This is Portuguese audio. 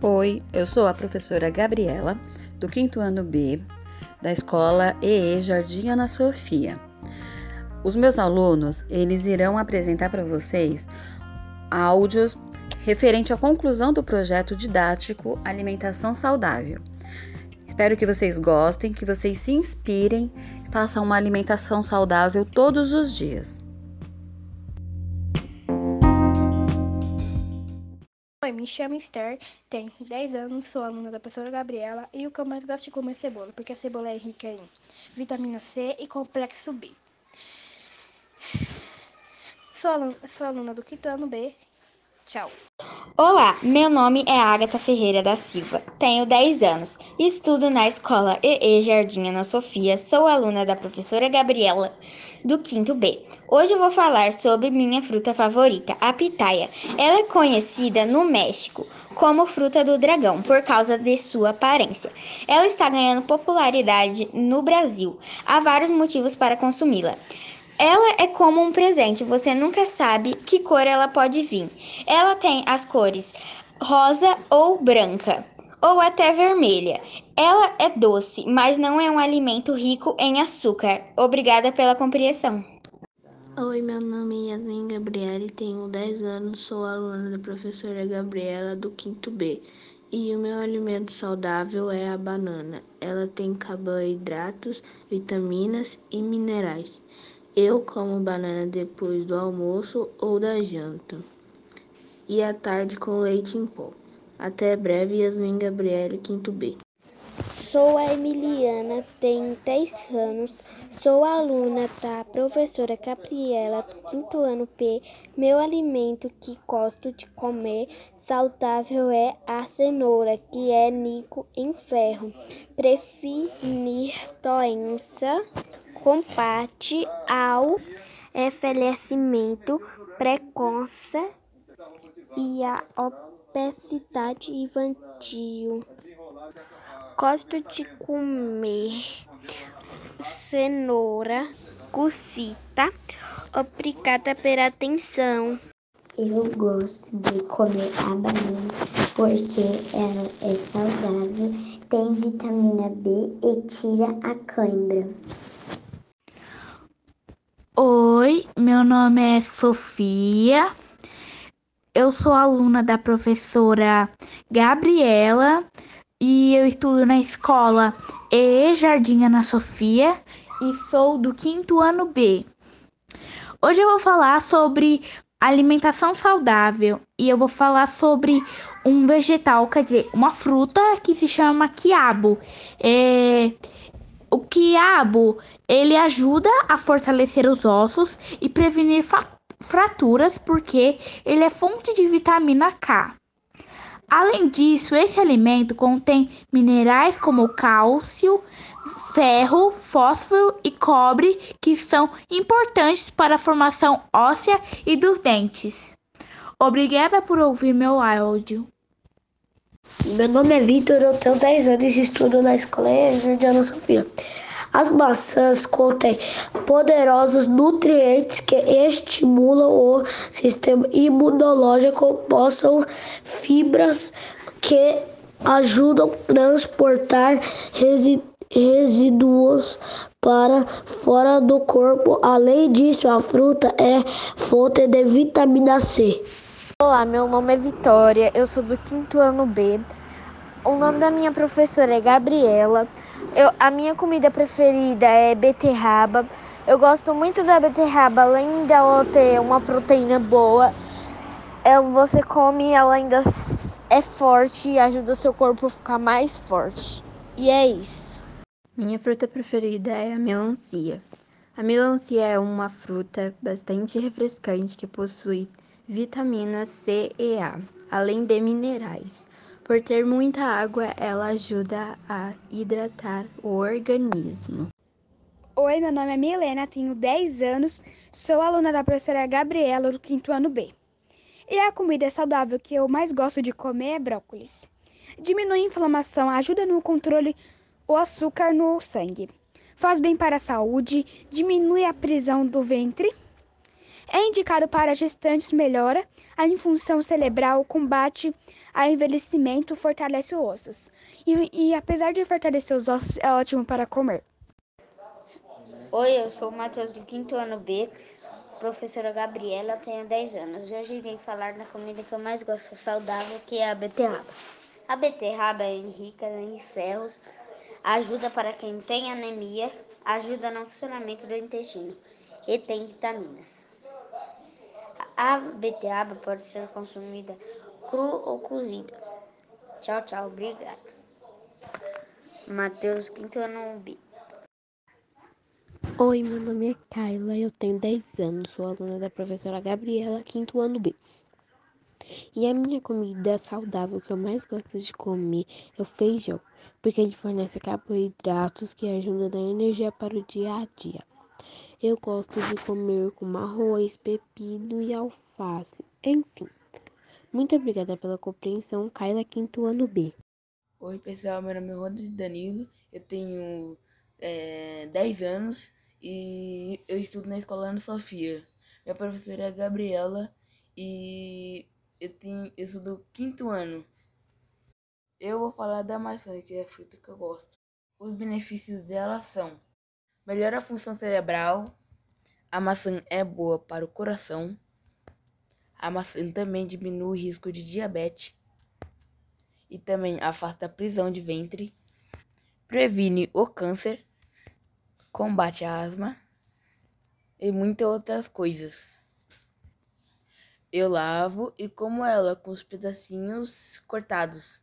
Oi, eu sou a professora Gabriela, do quinto ano B, da escola EE Jardim Ana Sofia. Os meus alunos, eles irão apresentar para vocês áudios referente à conclusão do projeto didático Alimentação Saudável. Espero que vocês gostem, que vocês se inspirem, façam uma alimentação saudável todos os dias. Oi, me chamo Esther, tenho 10 anos, sou aluna da professora Gabriela e o que eu mais gosto de comer é cebola, porque a cebola é rica em vitamina C e complexo B. Sou aluna, sou aluna do quinto ano B. Tchau. Olá, meu nome é Agatha Ferreira da Silva, tenho 10 anos, estudo na escola EE Jardim Ana Sofia, sou aluna da professora Gabriela do quinto B. Hoje eu vou falar sobre minha fruta favorita, a pitaia. Ela é conhecida no México como fruta do dragão por causa de sua aparência. Ela está ganhando popularidade no Brasil. Há vários motivos para consumi-la. Ela é como um presente, você nunca sabe que cor ela pode vir. Ela tem as cores rosa ou branca, ou até vermelha. Ela é doce, mas não é um alimento rico em açúcar. Obrigada pela compreensão. Oi, meu nome é Yasmin Gabriele, tenho 10 anos, sou aluna da professora Gabriela do 5 B. E o meu alimento saudável é a banana. Ela tem carboidratos, vitaminas e minerais. Eu como banana depois do almoço ou da janta. E à tarde com leite em pó. Até breve, Yasmin Gabriele, quinto B. Sou a Emiliana, tenho 10 anos, sou aluna da professora Gabriela quinto ano P. Meu alimento que gosto de comer saudável é a cenoura, que é rico em ferro. Prevenir doença combate ao envelhecimento precoce e a obesidade infantil. Gosto de comer cenoura cozida. Obrigada pela atenção. Eu gosto de comer a banana porque ela é saudável, tem vitamina B e tira a cãibra. Oi, meu nome é Sofia. Eu sou aluna da professora Gabriela e eu estudo na escola E Jardim Ana Sofia e sou do quinto ano B. Hoje eu vou falar sobre alimentação saudável e eu vou falar sobre um vegetal, quer dizer, uma fruta que se chama quiabo. É, o quiabo, ele ajuda a fortalecer os ossos e prevenir fraturas porque ele é fonte de vitamina K. Além disso, esse alimento contém minerais como cálcio, ferro, fósforo e cobre, que são importantes para a formação óssea e dos dentes. Obrigada por ouvir meu áudio. Meu nome é Vitor, eu tenho 10 anos e estudo na Escola de Ana Sofia. As maçãs contêm poderosos nutrientes que estimulam o sistema imunológico, possam fibras que ajudam a transportar resíduos para fora do corpo. Além disso, a fruta é fonte de vitamina C. Olá, meu nome é Vitória, eu sou do quinto ano B. O nome da minha professora é Gabriela. Eu, a minha comida preferida é beterraba. Eu gosto muito da beterraba, além dela ter uma proteína boa, ela, é, você come ela ainda é forte e ajuda seu corpo a ficar mais forte. E é isso. Minha fruta preferida é a melancia. A melancia é uma fruta bastante refrescante que possui vitamina C e A, além de minerais. Por ter muita água, ela ajuda a hidratar o organismo. Oi, meu nome é Milena, tenho 10 anos, sou aluna da professora Gabriela do quinto ano B. E a comida saudável que eu mais gosto de comer é brócolis. Diminui a inflamação, ajuda no controle o açúcar no sangue. Faz bem para a saúde, diminui a prisão do ventre, É indicado para gestantes, melhora a infunção cerebral, combate a envelhecimento, fortalece os ossos. E, e apesar de fortalecer os ossos, é ótimo para comer. Oi, eu sou o Matheus do quinto ano B, professora Gabriela, tenho 10 anos. Hoje irei falar da comida que eu mais gosto, saudável, que é a beterraba. A beterraba é rica em ferros, ajuda para quem tem anemia, ajuda no funcionamento do intestino e tem vitaminas. A beterraba pode ser consumida cru ou cozida. Tchau, tchau, obrigado. Matheus, quinto ano B. Oi, meu nome é Kyla, eu tenho 10 anos, sou aluna da professora Gabriela, quinto ano B. E a minha comida saudável que eu mais gosto de comer é o feijão, porque ele fornece carboidratos que ajudam a dar energia para o dia a dia. Eu gosto de comer com arroz, pepino e alface, enfim. Muito obrigada pela compreensão, Kyla, quinto ano B. Oi, pessoal, meu nome é Rodrigo Danilo, eu tenho é, 10 anos e eu estudo na escola Ana Sofia. Minha professora é a Gabriela e eu, tenho, eu sou do quinto ano. Eu vou falar da maçã, que é a fruta que eu gosto. Os benefícios dela são: melhora a função cerebral, a maçã é boa para o coração, a maçã também diminui o risco de diabetes. E também afasta a prisão de ventre, previne o câncer. Combate a asma. E muitas outras coisas. Eu lavo e como ela com os pedacinhos cortados.